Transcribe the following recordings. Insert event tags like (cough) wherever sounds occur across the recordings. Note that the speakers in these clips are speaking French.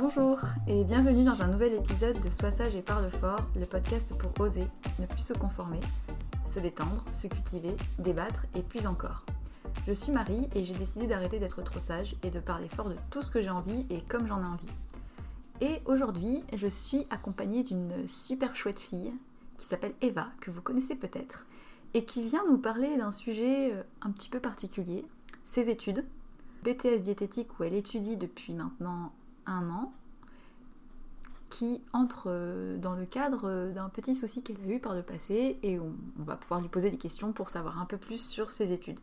Bonjour et bienvenue dans un nouvel épisode de Sois sage et parle fort, le podcast pour oser, ne plus se conformer, se détendre, se cultiver, débattre et plus encore. Je suis Marie et j'ai décidé d'arrêter d'être trop sage et de parler fort de tout ce que j'ai envie et comme j'en ai envie. Et aujourd'hui, je suis accompagnée d'une super chouette fille qui s'appelle Eva, que vous connaissez peut-être, et qui vient nous parler d'un sujet euh, un petit peu particulier, ses études. BTS diététique où elle étudie depuis maintenant un an qui entre euh, dans le cadre euh, d'un petit souci qu'elle a eu par le passé et on, va pouvoir lui poser des questions pour savoir un peu plus sur ses études.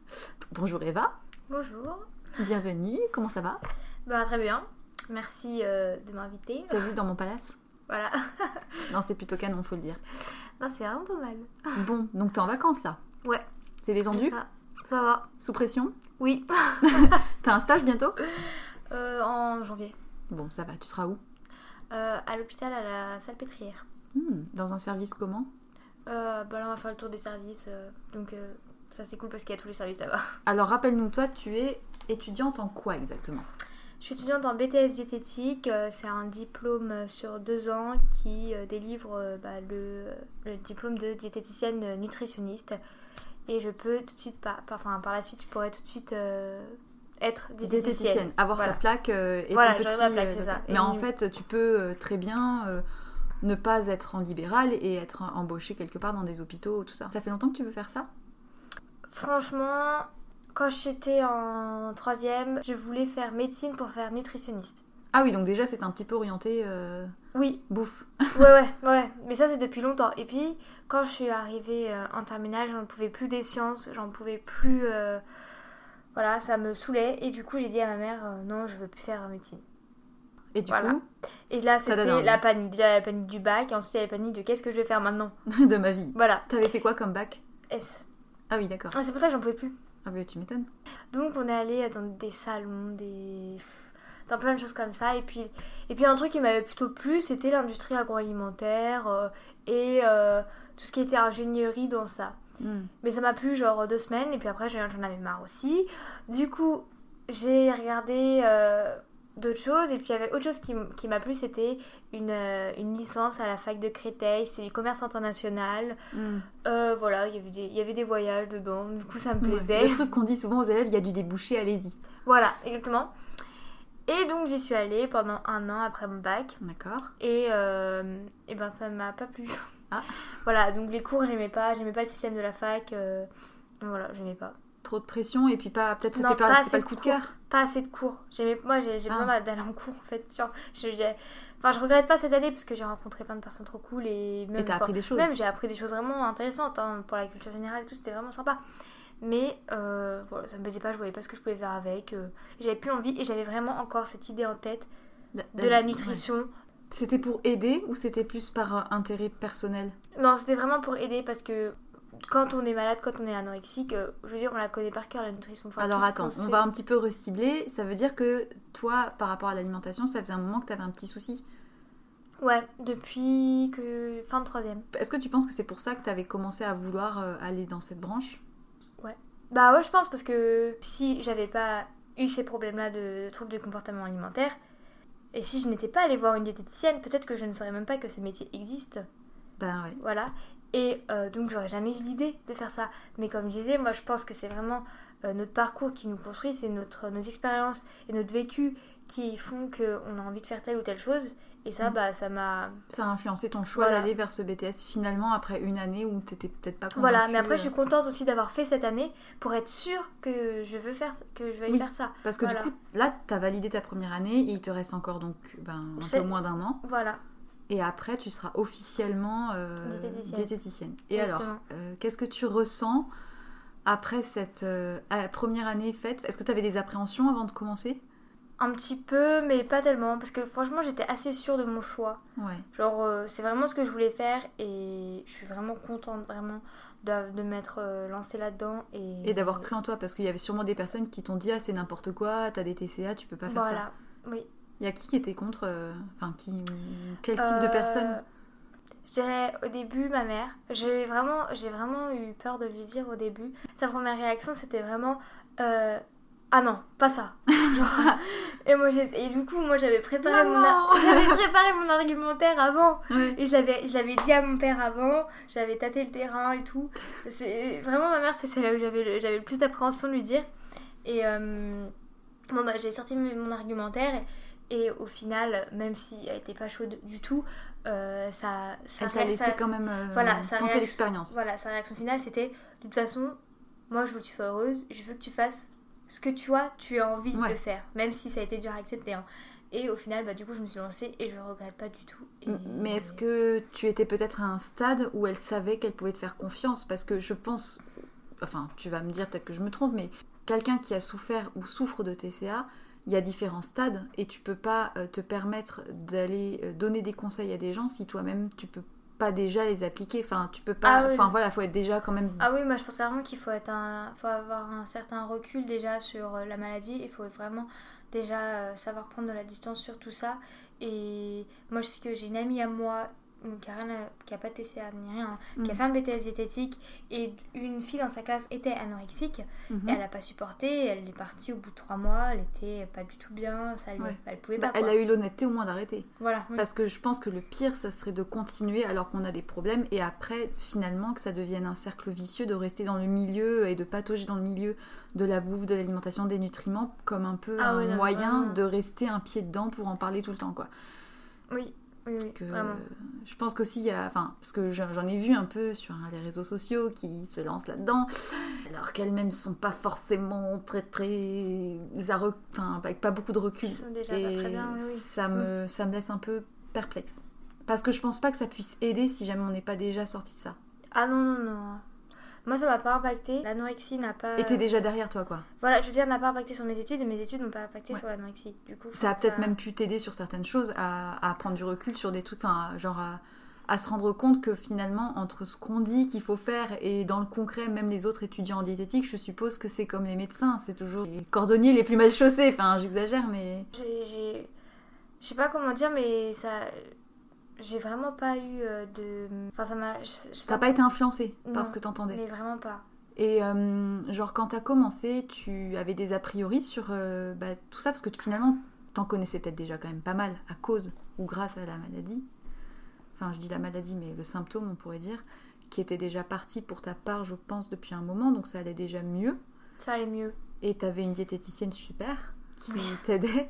bonjour Eva. Bonjour. Bienvenue, comment ça va? Bah très bien, merci euh, de m'inviter. T'as vu dans mon palace? Voilà. (laughs) non, c'est plutôt canon, faut le dire. Non, c'est vraiment mal. (laughs) bon, donc t'es en vacances là? Ouais. T'es détendu ça. ça va. Sous pression? Oui. (laughs) T'as un stage bientôt? En janvier. Bon, ça va, tu seras où? Euh, À l'hôpital, à la salpêtrière. Hmm, dans un service comment? Euh, bah Là, on va faire le tour des services. Euh, donc, ça, c'est cool parce qu'il y a tous les services là-bas. (laughs) Alors, rappelle-nous, toi, tu es étudiante en quoi exactement? Je suis étudiante en BTS diététique, c'est un diplôme sur deux ans qui délivre bah, le, le, diplôme de diététicienne nutritionniste. Et je peux tout de suite, par, enfin par la suite, je pourrais tout de suite être diététicienne. Avoir ta plaque euh, et voilà, ton petit, ma plaque, c'est ça. Mais en fait, tu peux euh, très bien euh, ne pas être en libéral et être embauché quelque part dans des hôpitaux, tout ça. Ça fait longtemps que tu veux faire ça? Franchement, quand j'étais en troisième, je voulais faire médecine pour faire nutritionniste. Ah oui, donc déjà c'est un petit peu orienté oui. bouffe. ouais, (laughs) ouais, ouais. Mais ça c'est depuis longtemps. Et puis, quand je suis arrivée en terminale, j'en pouvais plus des sciences, j'en pouvais plus voilà, ça me saoulait et du coup j'ai dit à ma mère euh, non, je veux plus faire médecine. Et du coup Et là c'était la panique, déjà la panique du bac et ensuite il y a la panique de qu'est-ce que je vais faire maintenant (laughs) de ma vie. Voilà. T'avais fait quoi comme bac S. Ah oui, d'accord. Ah, c'est pour ça que j'en pouvais plus. Ah bah tu m'étonnes. Donc on est allé dans des salons, des dans plein de choses comme ça. Et puis, et puis un truc qui m'avait plutôt plu, c'était l'industrie agroalimentaire euh, et euh, tout ce qui était ingénierie dans ça. Hmm. Mais ça m'a plu genre deux semaines et puis après j'en avais marre aussi. Du coup, j'ai regardé euh, d'autres choses et puis il y avait autre chose qui, qui m'a plu, c'était une, euh, une licence à la fac de Créteil, c'est du commerce international. Hmm. Euh, voilà, il y, avait des, voyages dedans, du coup ça me Ouais. plaisait. Le truc qu'on dit souvent aux élèves, il y a du débouché, allez-y. Voilà, exactement. Et donc j'y suis allée pendant un an après mon bac. D'accord. Et, euh, et ben ça m'a pas plu. Ah. Voilà, donc les cours j'aimais pas, j'aimais pas le système de la fac. euh, voilà, j'aimais pas. Trop de pression et puis pas peut-être c'était pas, pas pas le de coup de cours. cœur. Pas assez de cours. J'aimais, moi j'ai Ah. besoin d'aller en cours en fait. Genre, je, enfin, je regrette pas cette année parce que j'ai rencontré plein de personnes trop cool et même, Et appris des choses. même j'ai appris des choses vraiment intéressantes hein, pour la culture générale et tout, c'était vraiment sympa. Mais euh, voilà, ça me plaisait pas, je voyais pas ce que je pouvais faire avec. euh, j'avais plus envie et j'avais vraiment encore cette idée en tête de la ouais. C'était pour aider ou c'était plus par intérêt personnel? Non, c'était vraiment pour aider parce que quand on est malade, quand on est anorexique, euh, je veux dire, on la connaît par cœur la nutrition. Enfin, Alors attends, on va un petit peu recibler. Ça veut dire que toi, par rapport à l'alimentation, ça faisait un moment que tu avais un petit souci? Ouais, depuis que fin de troisième. Est-ce que tu penses que c'est pour ça que tu avais commencé à vouloir euh, aller dans cette branche? Bah ouais, je pense parce que si j'avais pas eu ces problèmes-là de, de troubles du comportement alimentaire, et si je n'étais pas allée voir une diététicienne, peut-être que je ne saurais même pas que ce métier existe. Ben ouais. Voilà. Et euh, donc j'aurais jamais eu l'idée de faire ça. Mais comme je disais, moi je pense que c'est vraiment euh, notre parcours qui nous construit, c'est notre, nos expériences et notre vécu qui font qu'on a envie de faire telle ou telle chose. Et ça, Mm. bah ça m'a... Ça a influencé ton choix Voilà. d'aller vers ce BTS finalement après une année où t'étais peut-être pas convaincue. Voilà, mais après je euh, suis contente aussi d'avoir fait cette année pour être sûre que je veux faire que je vais Oui. faire ça. Parce que Voilà. du coup, là, t'as validé ta première année et il te reste encore donc ben, un peu moins d'un an. Voilà. Et après, tu seras officiellement euh, Diététicienne. diététicienne. Et Exactement. alors, euh, qu'est-ce que tu ressens après cette euh, euh, première année faite? Est-ce que tu avais des appréhensions avant de commencer? Un petit peu, mais pas tellement, parce que franchement j'étais assez sûre de mon choix. Ouais. Genre euh, c'est vraiment ce que je voulais faire et je suis vraiment contente vraiment de, de m'être euh, lancée là-dedans. Et, Et d'avoir cru en toi, parce qu'il y avait sûrement des personnes qui t'ont dit Ah, c'est n'importe quoi, t'as des TCA, tu peux pas faire ça. Voilà, oui. Il y a qui qui était contre euh, Enfin, qui. Quel type de Euh, personne Je dirais au début ma mère. J'ai vraiment, j'ai vraiment eu peur de lui dire au début. Sa première réaction c'était vraiment euh, ah non, pas ça. Genre, (laughs) et moi et du coup moi j'avais préparé mon Maman ar- j'avais préparé mon argumentaire avant et je l'avais je l'avais dit à mon père avant. J'avais tâté le terrain et tout. C'est vraiment ma mère c'est celle où j'avais le, j'avais le plus d'appréhension de lui dire. Et euh, bon bah j'ai sorti mon argumentaire. Et au final, même si elle était pas chaude du tout, euh, ça, ça, Elle t'a laissé ça- quand même euh, voilà, tenter réaction- l'expérience. Voilà, sa réaction finale c'était de toute façon, moi je veux que tu sois heureuse, je veux que tu fasses ce que tu as, tu as envie Ouais. de faire, même si ça a été dur à accepter. hein. Et au final, bah, du coup, je me suis lancée et je regrette pas du tout. Et- Mais est-ce que tu étais peut-être à un stade où elle savait qu'elle pouvait te faire confiance? Parce que je pense, enfin tu vas me dire peut-être que je me trompe, mais quelqu'un qui a souffert ou souffre de TCA, il y a différents stades et tu peux pas euh, te permettre d'aller euh, donner des conseils à des gens si toi-même tu peux pas déjà les appliquer. Enfin tu peux pas, Ah oui. enfin voilà, faut être déjà quand même. Ah oui, moi je pense vraiment qu'il faut, être un... faut avoir un certain recul déjà sur euh, la maladie. Il faut vraiment déjà euh, savoir prendre de la distance sur tout ça. Et moi je sais que j'ai une amie à moi a, rien à- qui a pas de TCA ni rien, hein, qui a Mm. fait un BTS diététique et une fille dans sa classe était anorexique. Mhm. Et elle a pas supporté, elle est partie au bout de trois mois, elle était pas du tout bien, ça lui- Ouais. elle pouvait Bah, pas. elle a eu l'honnêteté au moins d'arrêter. Voilà, oui. Parce que je pense que le pire, ça serait de continuer alors qu'on a des problèmes et après, finalement, que ça devienne un cercle vicieux de rester dans le milieu et de patauger dans le milieu de la bouffe, de l'alimentation, des nutriments, comme un peu Ah un oui, non, mais moyen de rester un pied dedans pour en parler tout le temps, quoi. oui, oui, oui, Que, vraiment. je pense qu'aussi, il y a, enfin, parce que j'en ai vu un peu sur hein, les réseaux sociaux qui se lancent là-dedans, alors qu'elles-mêmes sont pas forcément très, très, enfin, avec pas beaucoup de recul. Ils sont déjà pas Et très bien, oui, oui. ça me, ça me laisse un peu perplexe. Parce que je pense pas que ça puisse aider si jamais on n'est pas déjà sorti de ça. Ah non, non, non. Moi ça m'a pas impacté. L'anorexie n'a pas. Et t'es déjà derrière toi, quoi. Voilà, je veux dire, n'a pas impacté sur mes études et mes études n'ont pas impacté Ouais. sur l'anorexie. Du coup, Ça a peut-être même pu t'aider sur certaines choses à, à prendre du recul sur des trucs, enfin, genre à, à se rendre compte que finalement, entre ce qu'on dit qu'il faut faire et dans le concret, même les autres étudiants en diététique, je suppose que c'est comme les médecins, c'est toujours les cordonniers les plus mal chaussés. Enfin, j'exagère, mais. J'ai. Je sais pas comment dire, mais ça. J'ai vraiment pas eu euh, de. Enfin, ça m'a. T'as pas été influencé par Non, ce que t'entendais. Mais vraiment pas. Et euh, genre quand t'as commencé, tu avais des a priori sur euh, bah, tout ça? Parce que finalement t'en connaissais peut-être déjà quand même pas mal à cause ou grâce à la maladie. Enfin je dis la maladie mais le symptôme on pourrait dire qui était déjà parti pour ta part je pense depuis un moment donc ça allait déjà mieux. Ça allait mieux. Et t'avais une diététicienne super qui t'aidait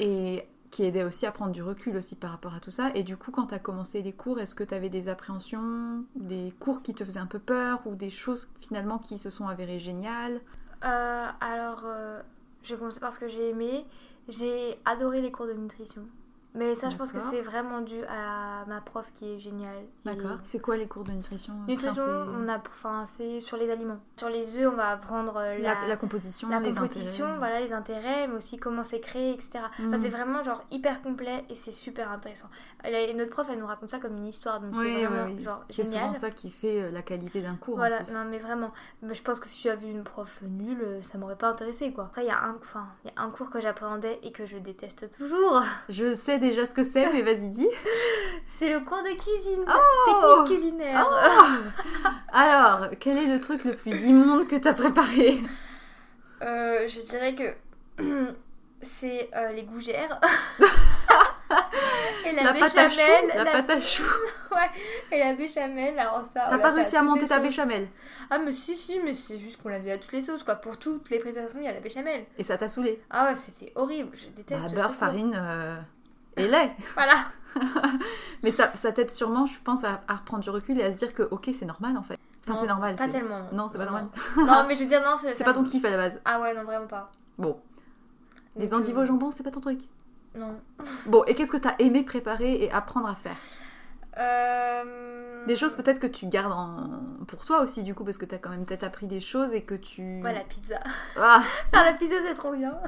et qui aidait aussi à prendre du recul aussi par rapport à tout ça. Et du coup, quand t'as commencé les cours, est-ce que t'avais des appréhensions, des cours qui te faisaient un peu peur ou des choses finalement qui se sont avérées géniales? Euh, alors, euh, je vais commencer par ce que j'ai aimé. J'ai adoré les cours de nutrition. Mais ça, je pense que c'est vraiment dû à ma prof qui est géniale. Et- D'accord. C'est quoi les cours de nutrition? Nutrition, on a, enfin, c'est sur les aliments. Sur les œufs, on va apprendre la, la, la composition, la les composition, intérêts. voilà les intérêts, mais aussi comment c'est créé, etc. Enfin, Mm. c'est vraiment genre hyper complet et c'est super intéressant. Elle- notre prof, elle nous raconte ça comme une histoire, donc Oui, c'est oui, vraiment oui. genre C'est souvent ça qui fait euh, la qualité d'un cours. Voilà, non mais vraiment. Mais je pense que si j'avais une prof nulle, euh, ça m'aurait pas intéressé quoi. Après, il y, a un- enfin, il y a un cours que j'appréhendais et que je déteste toujours. Je sais déjà ce que c'est, mais vas-y dis. (laughs) C'est le cours de cuisine, Oh technique culinaire. Alors, quel est le truc le plus immonde que t'as préparé? Euh, je dirais que (clears throat) c'est euh, les gougères. (laughs) et la, pâte à chou, béchamel. la pâte à chou. Et la béchamel, alors ça. on T'as l'a pas réussi à monter ta béchamel Ah, mais si, si, mais c'est juste qu'on la faisait à toutes les sauces quoi. Pour toutes les préparations, il y a la béchamel. et ça t'a saoulé? Ah ouais, c'était horrible. Je déteste. Bah, beurre, farine euh, et lait. Voilà. (laughs) Mais ça, ça t'aide sûrement, je pense, à, à reprendre du recul et à se dire que ok, c'est normal en fait. Enfin, c'est normal. Pas tellement. Non, c'est pas normal. non, (laughs) mais je veux dire, non, c'est C'est pas ton kiff à la base. Ah ouais, non, vraiment pas. Bon, les endives euh, au jambon, c'est pas ton truc. Non. Bon, et qu'est-ce que t'as aimé préparer et apprendre à faire? Euh... Des choses peut-être que tu gardes en... pour toi aussi, du coup, parce que t'as quand même peut-être appris des choses et que tu. Ouais, la pizza. Ah, (laughs) Faire la pizza, c'est trop bien.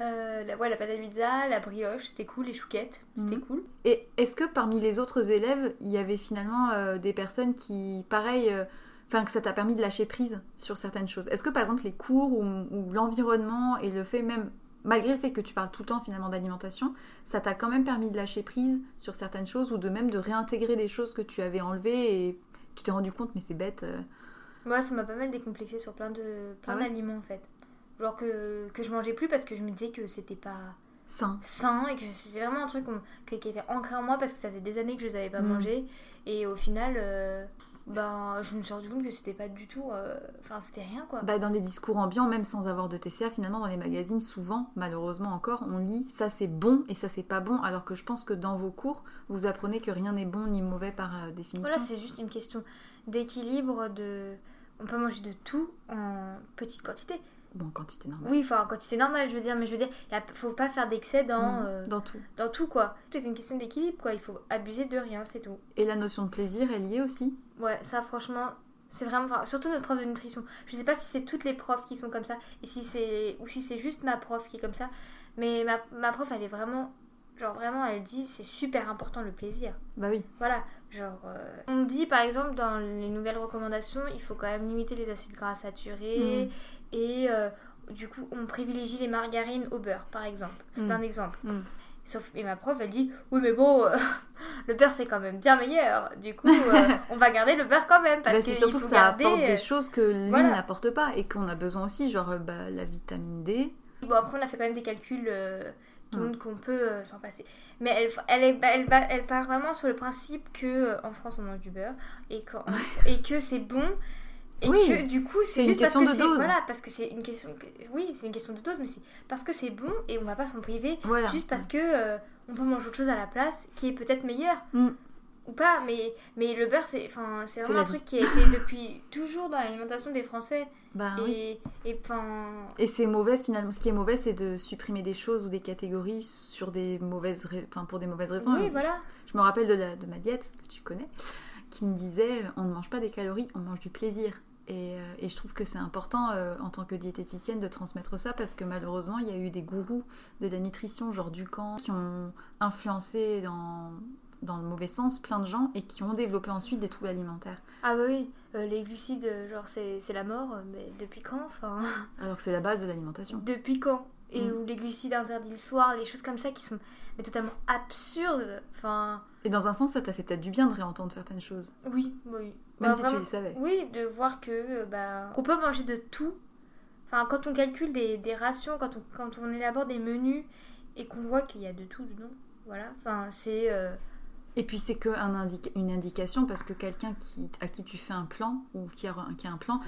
Euh, la, ouais, la pâte à pizza, la brioche, c'était cool, les chouquettes, c'était Mhm. cool. Et est-ce que parmi les autres élèves, il y avait finalement euh, des personnes qui, pareil, euh, enfin que ça t'a permis de lâcher prise sur certaines choses? Est-ce que par exemple les cours ou, ou l'environnement et le fait même, malgré le fait que tu parles tout le temps finalement d'alimentation, ça t'a quand même permis de lâcher prise sur certaines choses ou de même de réintégrer des choses que tu avais enlevées et tu t'es rendu compte mais c'est bête. euh. Moi, ça m'a pas mal décomplexé sur plein de plein Ah ouais d'aliments en fait. Genre que, que je mangeais plus parce que je me disais que c'était pas sain. sain et que c'est vraiment un truc qui était ancré en moi parce que ça faisait des années que je les avais pas mangés et au final euh, ben je me suis rendu compte que c'était pas du tout euh, enfin c'était rien quoi Bah, dans des discours ambiants, même sans avoir de TCA, finalement dans les magazines, souvent, malheureusement encore, on lit ça c'est bon et ça c'est pas bon, alors que je pense que dans vos cours, vous apprenez que rien n'est bon ni mauvais par euh, définition. voilà c'est juste une question d'équilibre de on peut manger de tout en petite quantité Bon, en quantité normale. oui enfin en quantité normale je veux dire mais je veux dire il faut pas faire d'excès dans Mm, euh, Dans tout. dans tout quoi tout est une question d'équilibre quoi il faut abuser de rien c'est tout Et la notion de plaisir est liée aussi? Ouais, ça franchement, c'est vraiment. enfin, surtout notre prof de nutrition. Je sais pas si c'est toutes les profs qui sont comme ça, et si c'est ou si c'est juste ma prof qui est comme ça. Mais ma, ma prof, elle est vraiment. Genre vraiment, elle dit c'est super important le plaisir. Bah oui. Voilà, genre. euh, on dit par exemple dans les nouvelles recommandations, il faut quand même limiter les acides gras saturés, et euh, du coup, on privilégie les margarines au beurre, par exemple. C'est Mm. un exemple. Mm. Sauf, et ma prof, elle dit Oui, mais bon, euh, (laughs) le beurre c'est quand même bien meilleur. Du coup, (laughs) euh, on va garder le beurre quand même. Parce Bah, c'est surtout que ça garder, apporte des choses que l'huile voilà. n'apporte pas et qu'on a besoin aussi, genre bah, la vitamine D. Bon, après, on a fait quand même des calculs euh, qui Mm. montrent qu'on peut s'en passer. Mais elle, elle, est, bah, elle, part vraiment sur le principe que en France on mange du beurre et que c'est bon. Et Oui, que du coup, c'est une parce question que de dose. Voilà, parce que c'est une question. Oui, c'est une question de dose, mais c'est parce que c'est bon et on va pas s'en priver Voilà. juste parce que euh, on peut manger autre chose à la place qui est peut-être meilleur Mm. ou pas mais mais le beurre c'est vraiment un vie. truc qui a été (laughs) depuis toujours dans l'alimentation des français Bah oui. et et c'est mauvais finalement. Ce qui est mauvais, c'est de supprimer des choses ou des catégories sur des mauvaises, enfin pour des mauvaises raisons. oui voilà Je me rappelle de, la, de ma diète que tu connais, qui me disait on ne mange pas des calories, on mange du plaisir. Et, euh, et je trouve que c'est important euh, en tant que diététicienne de transmettre ça parce que malheureusement il y a eu des gourous de la nutrition, genre Ducamp, qui ont influencé dans, dans le mauvais sens plein de gens et qui ont développé ensuite des troubles alimentaires. Ah bah oui, euh, les glucides, genre c'est la mort, mais depuis quand Enfin, Alors que c'est la base de l'alimentation. depuis quand? Et Mm. où les glucides interdits le soir, les choses comme ça qui sont mais totalement absurdes. Enfin, Et dans un sens, ça t'a fait peut-être du bien de réentendre certaines choses, oui, oui. même Bah, si tu les savais. Oui, de voir que euh, bah, qu'on peut manger de tout. Enfin, quand on calcule des, des rations, quand on, quand on élabore des menus et qu'on voit qu'il y a de tout dedans, voilà. Enfin, c'est euh, Et puis c'est que un indica- une indication parce que quelqu'un qui, à qui tu fais un plan ou qui a, qui a un plan,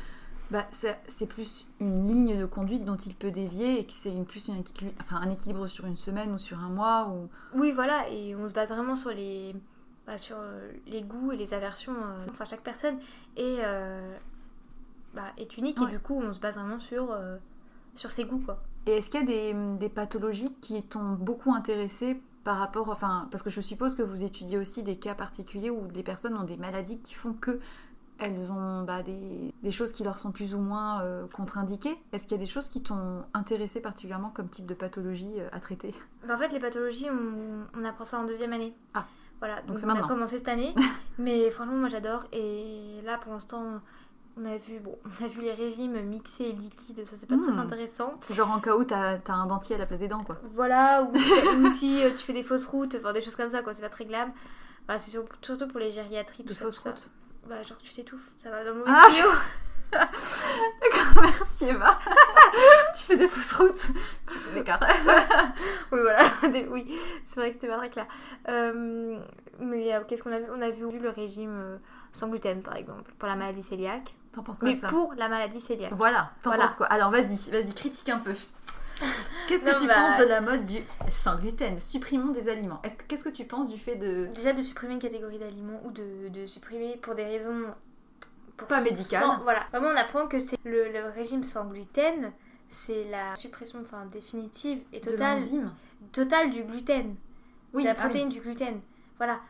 bah, c'est plus une ligne de conduite dont il peut dévier et que c'est plus une équilibre, enfin, un équilibre sur une semaine ou sur un mois. Ou... oui, voilà. Et on se base vraiment sur les bah, sur euh, les goûts et les aversions. euh, enfin, chaque personne est euh, bah, est unique Ouais. et du coup, on se base vraiment sur euh, sur ses goûts, quoi. Et est-ce qu'il y a des, des pathologies qui t'ont beaucoup intéressé par rapport, enfin, parce que je suppose que vous étudiez aussi des cas particuliers où des personnes ont des maladies qui font que elles ont bah, des, des choses qui leur sont plus ou moins euh, contre-indiquées. Est-ce qu'il y a des choses qui t'ont intéressé particulièrement comme type de pathologie euh, à traiter? Bah, en fait, les pathologies, on, on apprend ça en deuxième année. Ah. Voilà, donc, c'est on a commencé cette année. (laughs) mais franchement, moi j'adore. Et là, pour l'instant, on a vu, bon, on a vu les régimes mixés et liquides. Ça, c'est pas Hmm. très intéressant. Genre en cas où t'as as un dentier à la place des dents, quoi. Voilà, ou, ou si euh, tu fais des fausses routes, enfin des choses comme ça, quoi. C'est pas très glam. Voilà, c'est sur- surtout pour les gériatries. De tout ça, fausses routes. Bah, genre tu t'étouffes, ça va dans le Ah, mauvais (laughs) tuyau. Merci Eva. (laughs) tu fais des fausses routes. Tu fais des carrés. (laughs) Oui, voilà, oui, c'est vrai que c'était pas très clair. Euh, mais euh, qu'est-ce qu'on a vu? On a vu le régime euh, sans gluten, par exemple, pour la maladie cœliaque. T'en penses quoi Mais de ça? pour la maladie cœliaque. Voilà, t'en Voilà. penses quoi? Alors vas-y, vas-y, critique un peu. Qu'est-ce que Non, tu bah- penses de la mode du sans gluten? Supprimons des aliments. Est-ce que- Qu'est-ce que tu penses du fait de... Déjà de supprimer une catégorie d'aliments ou de, de supprimer pour des raisons pour Pas médicales. sans- voilà, vraiment on apprend que c'est le, le régime sans gluten, c'est la suppression enfin, définitive et totale, totale du gluten, Oui, de la ah oui. protéine du gluten. Voilà,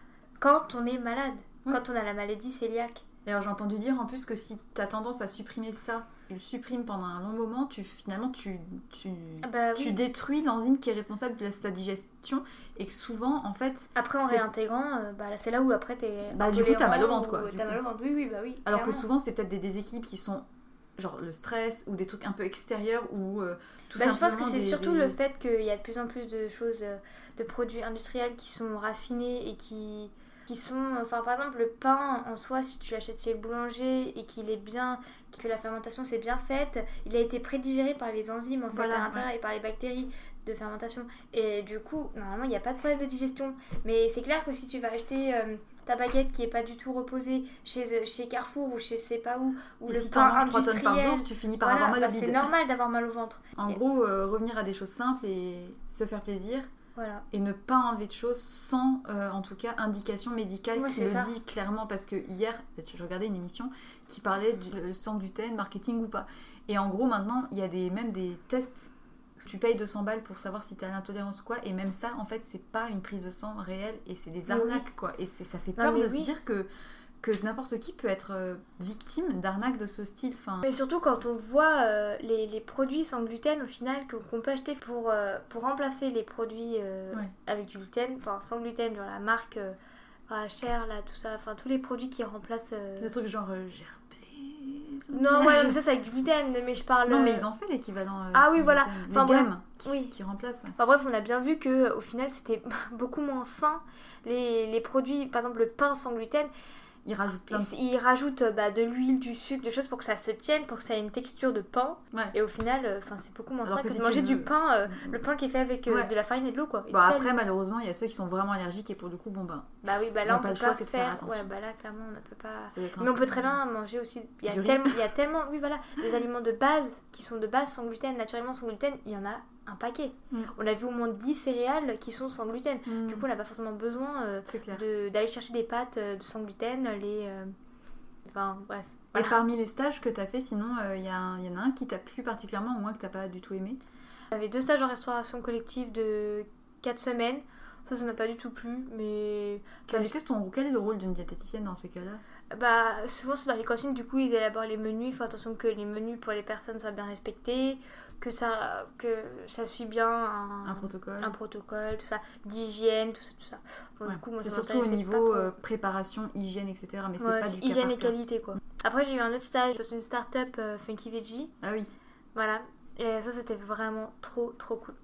quand on est malade, Oui. quand on a la maladie cœliaque. Et alors j'ai entendu dire en plus que si tu as tendance à supprimer ça, tu le supprimes pendant un long moment, tu finalement tu, tu, Ah bah tu oui. détruis l'enzyme qui est responsable de sa digestion et que souvent en fait Après en réintégrant, euh, bah, c'est là où après t'es Bah, du coup, t'as mal au ventre, quoi, T'as mal au ventre, oui, oui, bah oui. alors que souvent c'est peut-être des déséquilibres qui sont genre le stress ou des trucs un peu extérieurs ou euh, tout Bah, je pense que c'est surtout des- le fait qu'il y a de plus en plus de choses, euh, de produits industriels qui sont raffinés et qui, qui sont. Enfin, par exemple, le pain en soi, si tu l'achètes chez le boulanger et qu'il est bien. que la fermentation s'est bien faite, il a été prédigéré par les enzymes en fait Voilà, à l'intérieur et par les bactéries de fermentation. Et du coup, normalement, il n'y a pas de problème de digestion. Mais c'est clair que si tu vas acheter. euh, ta baguette qui est pas du tout reposée chez, euh, chez Carrefour ou chez je sais pas où, ou le si t'en pain manges 3 tonnes par industriel, jour, tu finis par voilà, avoir mal bah, au c'est normal d'avoir mal au ventre. En Et- gros, euh, revenir à des choses simples et se faire plaisir Voilà. et ne pas enlever de choses sans, euh, en tout cas, indication médicale Ouais, qui le ça. dit clairement. Parce que hier, je regardais une émission qui parlait du euh, sans gluten, marketing ou pas. Et en gros, maintenant, il y a des, même des tests. Tu payes 200 balles pour savoir si tu as l'intolérance ou quoi. Et même ça, en fait, c'est pas une prise de sang réelle et c'est des oui. arnaques, quoi. Et ça fait peur de se dire que, que n'importe qui peut être euh, victime d'arnaques de ce style. Enfin, Mais surtout quand on voit euh, les, les produits sans gluten au final qu'on peut acheter pour, euh, pour remplacer les produits euh, Ouais. avec du gluten, enfin sans gluten, genre la marque enfin, Cher, là, tout ça, enfin tous les produits qui remplacent. le truc genre Gerblé. Non, ouais, mais ça c'est avec du gluten, mais je parle. Non, mais ils ont fait l'équivalent. Ah oui, voilà. gluten. Enfin, les bref, gammes qui, oui. qui remplacent. ouais. Enfin bref, on a bien vu que au final c'était (laughs) beaucoup moins sain. Les, les produits, par exemple le pain sans gluten, Ils rajoutent plein de. ils rajoutent euh, bah, de l'huile, du sucre, des choses pour que ça se tienne, pour que ça ait une texture de pain. Ouais. Et au final, euh, c'est beaucoup moins sain que que, si de manger du pain, euh, le pain qui est fait avec euh, Ouais. de la farine et de l'eau quoi. Et Bon, du sel. après, malheureusement, il y a ceux qui sont vraiment allergiques et pour le coup, bon ben, Bah oui, bah là on pas peut le choix pas que de faire faire. attention. Ouais, bah là clairement on ne peut pas. Mais on peu- peut très bien manger aussi. Il y, a tellement, il y a tellement, oui voilà, des aliments de base qui sont de base sans gluten, naturellement sans gluten, il y en a un paquet. Mm. On a vu au moins 10 céréales qui sont sans gluten. Mm. Du coup, on n'a pas forcément besoin euh, de- d'aller chercher des pâtes euh, de sans gluten, les. euh, Enfin, bref. Et parmi les stages que tu as fait, sinon, il y, a en a un qui t'a plu particulièrement ou un que t'as pas du tout aimé? J'avais deux stages en restauration collective de 4 semaines. Ça, ça m'a pas du tout plu, mais. quel, était ton, quel est le rôle d'une diététicienne dans ces cas-là? Bah, souvent c'est dans les cantines, du coup ils élaborent les menus. Il faut attention que les menus pour les personnes soient bien respectés, que ça, que ça suit bien un, Un protocole. un protocole, tout ça, d'hygiène, tout ça, tout ça. Bon, du coup, c'est surtout au niveau trop. euh, préparation, hygiène, etc. Mais c'est Ouais, pas du hygiène et qualité quoi. Après, j'ai eu un autre stage dans une start-up euh, Funky Veggie. Ah oui. Voilà. Et ça, c'était vraiment trop, trop cool.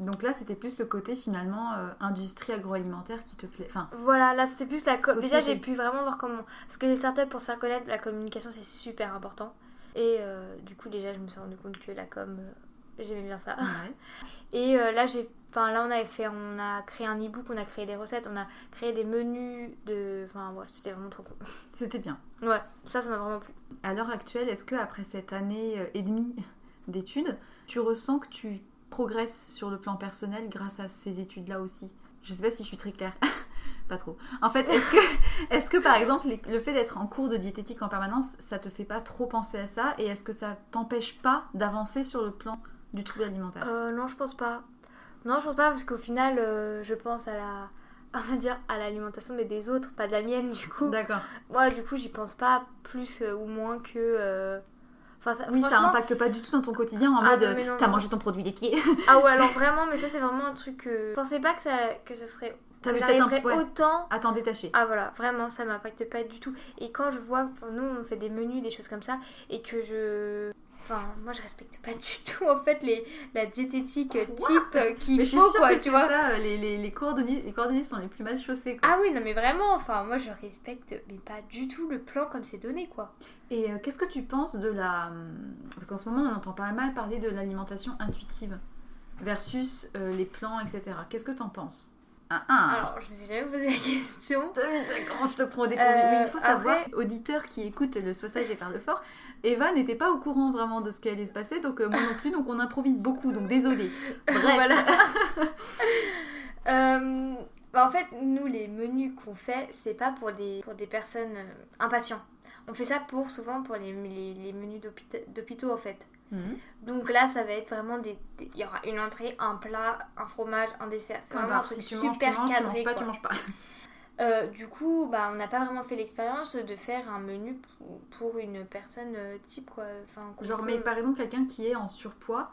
Donc là, c'était plus le côté finalement euh, industrie agroalimentaire qui te plaît. Enfin, Voilà, là, c'était plus la com. Déjà, j'ai pu vraiment voir comment. Parce que les startups, pour se faire connaître, la communication, c'est super important. Et euh, du coup, déjà, je me suis rendu compte que la com, euh, j'aimais bien ça. ouais. (laughs) Et euh, là, j'ai. Enfin, là, on avait fait. On a créé un e-book, on a créé des recettes, on a créé des menus de. Enfin, bref, c'était vraiment trop cool. (laughs) c'était bien. Ouais, ça, ça m'a vraiment plu. À l'heure actuelle, est-ce que après cette année euh, et demie (laughs) d'études, tu ressens que tu progresses sur le plan personnel grâce à ces études-là aussi? Je sais pas si je suis très claire. pas trop. En fait, est-ce que, est-ce que par exemple, les- le fait d'être en cours de diététique en permanence, ça te fait pas trop penser à ça? Et est-ce que ça t'empêche pas d'avancer sur le plan du trouble alimentaire Euh, non, je pense pas. Non, je pense pas parce qu'au final, euh, je pense à la. (laughs) Va dire à l'alimentation, mais des autres, pas de la mienne, du coup. D'accord. Ouais, du coup, j'y pense pas plus euh, ou moins que. euh, Enfin, ça, Oui, ça impacte pas du tout dans ton quotidien en Ah mode mais non, t'as mangé ton produit laitier. (laughs) Ah ouais, alors (laughs) vraiment, mais ça, c'est vraiment un truc que. Je pensais pas que ça, que ce serait. T'avais peut-être ouais, autant. à t'en détacher. Ah voilà, vraiment, ça m'impacte pas du tout. Et quand je vois, que nous, on fait des menus, des choses comme ça, et que je. Enfin, moi, je respecte pas du (laughs) tout, en fait, les, la diététique type euh, qu'il faut, quoi, que tu vois. ça, euh, les, les, les, coordonnées, les coordonnées sont les plus mal chaussées. Quoi. Ah oui, non, mais vraiment, enfin, moi, je respecte, mais pas du tout le plan comme c'est donné, quoi. Et euh, qu'est-ce que tu penses de la... hum, Parce qu'en ce moment, on entend pas mal parler de l'alimentation intuitive versus euh, les plans, etc. Qu'est-ce que t'en penses? Ah, ah. Alors, je me suis jamais posé la question. Comment je te prends au dépourvu Euh, Oui, il faut savoir, après- auditeur qui écoute le Soissage et parle fort, Eva n'était pas au courant vraiment de ce qui allait se passer, donc euh, moi non plus, donc on improvise beaucoup, donc désolé. (laughs) Bref, Voilà. (laughs) Euh, bah, en fait, nous, les menus qu'on fait, c'est pas pour des, pour des personnes euh, impatients. On fait ça pour souvent pour les, les, les menus d'hôpita- d'hôpitaux en fait. Mhm. Donc là, ça va être vraiment des. Il y aura une entrée, un plat, un fromage, un dessert. C'est vraiment un truc si tu manges, super tu manges, tu cadré. manges pas, quoi. tu manges (laughs) pas. Euh, du coup, bah, on n'a pas vraiment fait l'expérience de faire un menu pour, une personne euh, type quoi. Enfin, Genre, peut- mais par exemple, quelqu'un qui est en surpoids,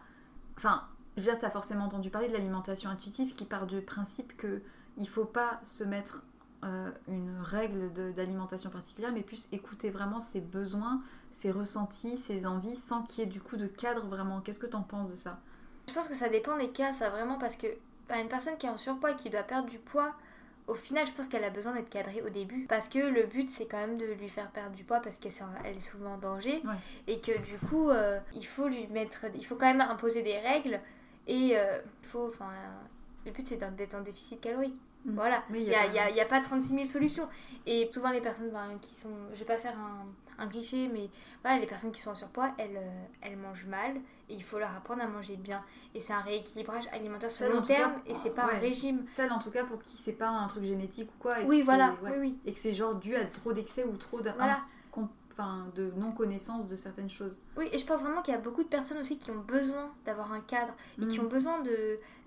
enfin, je veux dire, t'as forcément entendu parler de l'alimentation intuitive qui part du principe que il faut pas se mettre euh, une règle d'alimentation particulière, mais plus écouter vraiment ses besoins, ses ressentis, ses envies, sans qu'il y ait du coup de cadre vraiment. Qu'est-ce que t'en penses de ça? Je pense que ça dépend des cas, ça vraiment, parce que bah, une personne qui est en surpoids et qui doit perdre du poids, au final, je pense qu'elle a besoin d'être cadrée au début. Parce que le but, c'est quand même de lui faire perdre du poids parce qu'elle est elle est souvent en danger. Ouais. Et que du coup, euh, il faut lui mettre. Il faut quand même imposer des règles. Et euh, faut. Enfin, le but, c'est d'être en déficit calorique. Mm. Voilà. Il n'y a pas 36 000 solutions. Et souvent, les personnes ben, qui sont. Je vais pas faire un, un cliché, mais voilà, les personnes qui sont en surpoids, elles, euh, elles mangent mal. Et il faut leur apprendre à manger bien. Et c'est un rééquilibrage alimentaire sur le long cas, terme. et c'est pas ouais. un régime. Celle en tout cas pour qui c'est pas un truc génétique ou quoi. Et Oui, voilà. ouais. Oui, oui. Et que c'est genre dû à trop d'excès ou trop de, Voilà. com- enfin, de non-connaissance de certaines choses. Oui, et je pense vraiment qu'il y a beaucoup de personnes aussi qui ont besoin d'avoir un cadre et qui Mm. ont besoin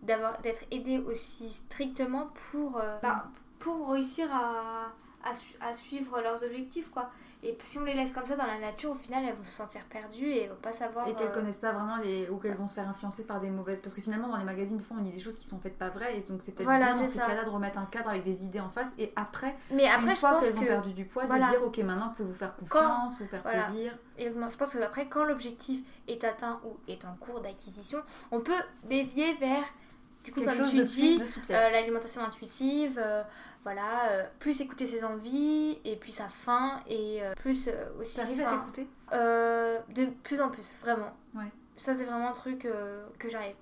d'être aidées aussi strictement pour euh, bah, pour réussir à, à, su- à suivre leurs objectifs quoi. Et si on les laisse comme ça dans la nature, au final, elles vont se sentir perdues et elles vont pas savoir. Et qu'elles euh, connaissent pas vraiment les. ou qu'elles vont se faire influencer par des mauvaises. Parce que finalement, dans les magazines, des fois, on dit des choses qui sont faites pas vraies. Et donc, c'est peut-être Voilà, bien dans ces cas-là de remettre un cadre avec des idées en face. Et après, Mais après, une je fois qu'elles ont perdu du poids, voilà. de dire, ok, maintenant, vous pouvez vous faire confiance, vous faire voilà. plaisir. Et moi, je pense que après, quand l'objectif est atteint ou est en cours d'acquisition, on peut dévier vers, du coup, Quelque comme chose tu de dis, euh, l'alimentation intuitive, euh, voilà, euh, plus écouter ses envies et puis sa faim et euh, plus euh, aussi. T'arrives à t'écouter? Euh, De plus en plus, vraiment. Ouais. Ça, c'est vraiment un truc euh, que j'arrive.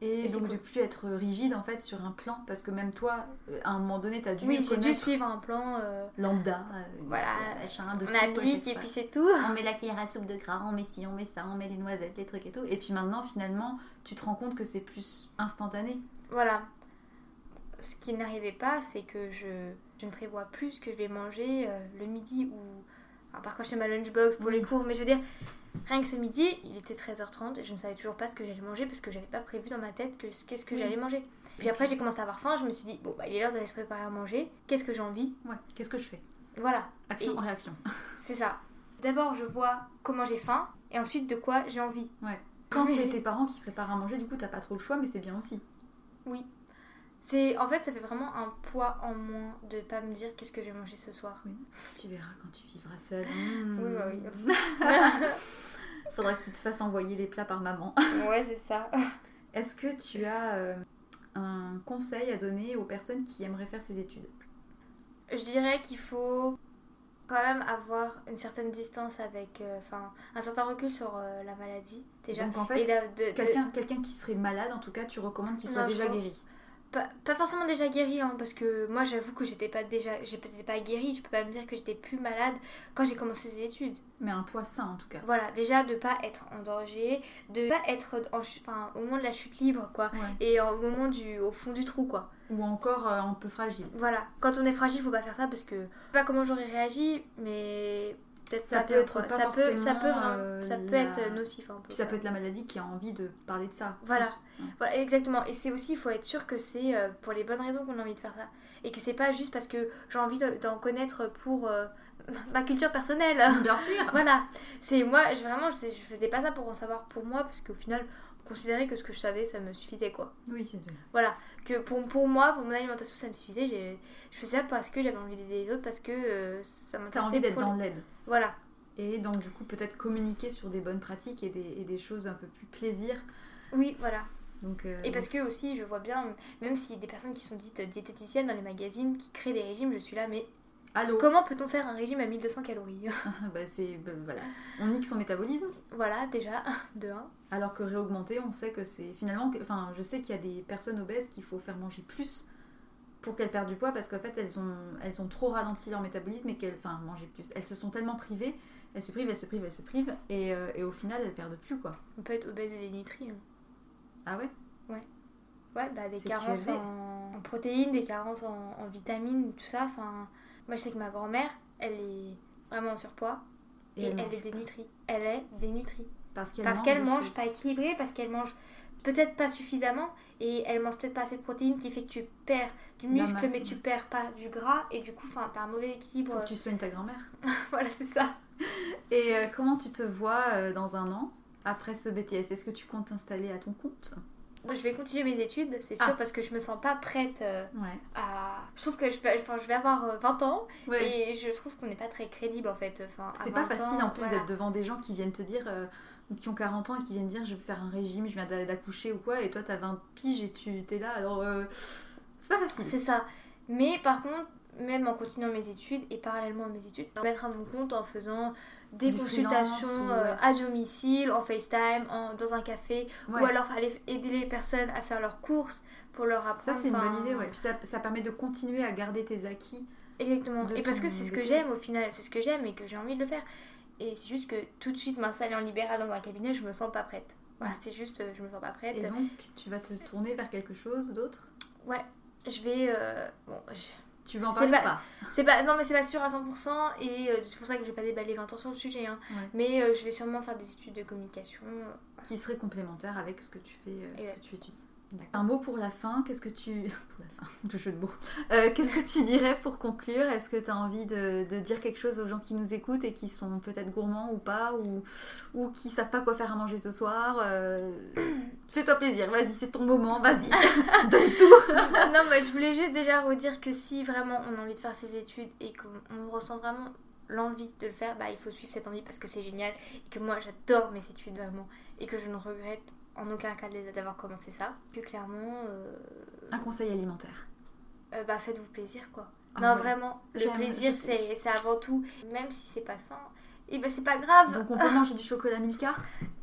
Et, donc, cool. de plus être rigide en fait sur un plan. Parce que même toi, à un moment donné, t'as dû Oui, j'ai dû suivre un plan. euh, lambda. euh, Voilà. machin, de on tout, applique et puis c'est tout. on met la cuillère à soupe de gras, on met ci, on met ça, on met les noisettes, les trucs et tout. Et puis maintenant, finalement, tu te rends compte que c'est plus instantané. Voilà. Ce qui n'arrivait pas, c'est que je, je ne prévois plus ce que je vais manger euh, le midi ou. À part quand je fais ma lunchbox pour Oui. les cours, mais je veux dire, rien que ce midi, il était 13h30 et je ne savais toujours pas ce que j'allais manger parce que j'avais pas prévu dans ma tête que qu'est-ce que Oui. j'allais manger. Puis après, j'ai commencé à avoir faim, je me suis dit, bon, bah, il est l'heure d'aller se préparer à manger, qu'est-ce que j'ai envie? Ouais, qu'est-ce que je fais? Voilà, Action, Et- réaction. (laughs) c'est ça. D'abord, je vois comment j'ai faim et ensuite de quoi j'ai envie. Ouais. Quand Oui. c'est tes parents qui préparent à manger, du coup, t'as pas trop le choix, mais c'est bien aussi. Oui. C'est en fait ça fait vraiment un poids en moins de pas me dire qu'est-ce que je vais manger ce soir. Tu verras quand tu vivras seule. (laughs) Oui bah oui. (laughs) Faudra que tu te fasses envoyer les plats par maman. (laughs) ouais c'est ça. Est-ce que tu as euh, un conseil à donner aux personnes qui aimeraient faire ces études? Je dirais qu'il faut quand même avoir une certaine distance avec, euh, enfin un certain recul sur euh, la maladie déjà. Donc en fait, de- quelqu'un qui serait malade, en tout cas, tu recommandes qu'il soit Non, déjà trouve- guéri. Pas, pas forcément déjà guérie, hein, parce que moi j'avoue que j'étais pas déjà, j'étais pas guérie, je peux pas me dire que j'étais plus malade quand j'ai commencé ces études. Mais un poids sain, en tout cas. Voilà, déjà de pas être en danger, de pas être en, enfin, au moment de la chute libre quoi, Ouais. et au moment du, au fond du trou quoi. Ou encore euh, un peu fragile. Voilà, quand on est fragile, faut pas faire ça parce que je sais pas comment j'aurais réagi, mais peut-être Ça ça, peut être pas ça peut, ça peut, vraiment- euh, ça peut la- être nocif un peu. Puis ça peut être la maladie qui a envie de parler de ça. Voilà. Voilà, exactement. Et c'est aussi, il faut être sûr que c'est euh, pour les bonnes raisons qu'on a envie de faire ça. Et que c'est pas juste parce que j'ai envie de- d'en connaître pour euh, (laughs) ma culture personnelle. Bien sûr. (laughs) voilà. C'est moi, je, vraiment, je faisais pas ça pour en savoir pour moi parce qu'au final, considérer que ce que je savais, ça me suffisait quoi. Oui, c'est tout. Voilà. Que pour, pour moi, pour mon alimentation, ça me suffisait. J'ai- Je faisais ça parce que j'avais envie d'aider les autres, parce que euh, ça T'as m'intéressait. envie d'être dans l'aide. Voilà. Et donc, du coup, peut-être communiquer sur des bonnes pratiques et des, et des choses un peu plus plaisir. Oui, voilà. Donc, euh, Et parce que aussi, je vois bien, même si des personnes qui sont dites diététiciennes dans les magazines, qui créent des régimes, je suis là, mais Allô comment peut-on faire un régime à 1200 calories (laughs) bah, c'est, bah, voilà. On nique son métabolisme. Voilà, déjà, (laughs) de 1. Alors que réaugmenter, on sait que c'est finalement. que- Enfin, je sais qu'il y a des personnes obèses qu'il faut faire manger plus pour qu'elles perdent du poids parce qu'en fait elles ont, elles ont trop ralenti leur métabolisme et qu'elles. Enfin, manger plus. Elles se sont tellement privées, elles se privent, elles se privent, elles se privent et, euh, et au final elles perdent plus quoi. On peut être obèse et dénutri. hein. Ah ouais? Ouais, bah des carences en protéines, des carences en, en vitamines, tout ça. Enfin, moi je sais que ma grand-mère, elle est vraiment en surpoids et, elle, est dénutrie. Elle est dénutrie. Parce qu'elle mange pas équilibré, parce qu'elle mange peut-être pas suffisamment et elle mange peut-être pas assez de protéines qui fait que tu perds du muscle mais tu perds pas du gras et du coup enfin t'as un mauvais équilibre. Faut que tu soignes ta grand-mère. (laughs) voilà, c'est ça. (laughs) Et euh, comment tu te vois euh, dans un an après ce BTS Est-ce que tu comptes t'installer à ton compte? Je vais continuer mes études, c'est sûr, Ah. parce que je me sens pas prête euh, Ouais. à. Je trouve que je vais, enfin, je vais avoir euh, 20 ans Ouais. et je trouve qu'on n'est pas très crédible en fait. Enfin, C'est pas 20 facile ans, en plus voilà. d'être devant des gens qui viennent te dire, euh, ou qui ont 40 ans et qui viennent dire je vais faire un régime, je viens d'a- d'accoucher ou quoi, et toi t'as 20 piges et tu t'es là, alors euh, c'est pas facile. C'est ça. Mais par contre, même en continuant mes études et parallèlement à mes études, mettre à mon compte en faisant des consultations ou, euh, à domicile, en FaceTime, en- dans un café, Ouais. ou alors aller aider les personnes à faire leurs courses pour leur Ça apprendre. c'est une bonne idée, ouais. Puis ça, ça permet de continuer à garder tes acquis. Exactement. Et parce que c'est ce que j'aime au final, c'est ce que j'aime et que j'ai envie de le faire. Et c'est juste que tout de suite m'installer en libéral dans un cabinet, je me sens pas prête. Voilà, c'est juste, euh, je me sens pas prête. Et donc tu vas te tourner vers quelque chose d'autre? Ouais, je vais. euh, Bon, je- Tu veux en parler pas- pas? c'est pas. Non, mais c'est pas sûr à 100% et euh, c'est pour ça que je vais pas déballer 20 ans sur le sujet. hein. Ouais. Mais euh, je vais sûrement faire des études de communication. euh, Qui serait complémentaire avec ce que tu fais, ce que tu étudies. Un mot pour la fin, qu'est-ce que tu... (laughs) Pour la fin, le jeu de mots. Euh, qu'est-ce que tu dirais pour conclure? Est-ce que tu as envie de, de dire quelque chose aux gens qui nous écoutent et qui sont peut-être gourmands ou pas, ou, ou qui savent pas quoi faire à manger ce soir? Euh, (coughs) Fais-toi plaisir, vas-y, c'est ton moment, vas-y, (laughs) (laughs) donne tout. Non, mais je voulais juste déjà redire que si vraiment on a envie de faire ses études et qu'on ressent vraiment l'envie de le faire, bah il faut suivre cette envie parce que c'est génial et que moi j'adore mes études vraiment et que je ne regrette en aucun cas d'avoir commencé ça. Que clairement, euh, Un conseil alimentaire. euh, bah faites-vous plaisir quoi. Ah non, ouais. vraiment, le plaisir c'est c'est avant tout, même si c'est pas sain. Et bah c'est pas grave, Donc on peut manger du chocolat Milka?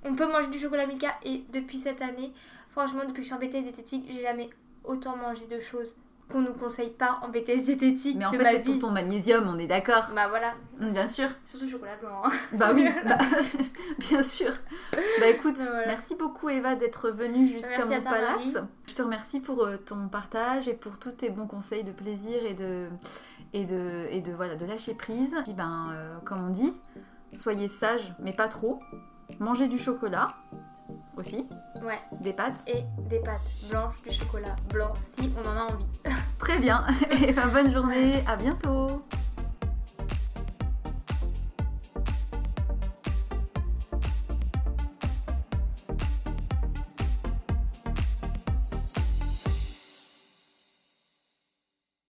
On peut manger du chocolat Milka et depuis cette année, franchement, depuis que je suis en BTS diététique, j'ai jamais autant mangé de choses qu'on nous conseille pas en BTS diététique Mais en de fait c'est pour ton magnésium, on est d'accord Bah voilà, Mm, Bien sûr. surtout chocolat blanc. hein. (laughs) Bah oui, (laughs) bah, (laughs) bien sûr. Bah écoute, Voilà. merci beaucoup Eva d'être venue jusqu'à mon palace. Marie. Je te remercie pour euh, ton partage et pour tous tes bons conseils de plaisir et de et de et de voilà de lâcher prise. Puis ben euh, comme on dit, soyez sages mais pas trop. Mangez du chocolat aussi, Ouais, des pâtes. et des pâtes blanches, du chocolat blanc si on en a envie. Très bien. (laughs) Et ben bonne journée, à bientôt.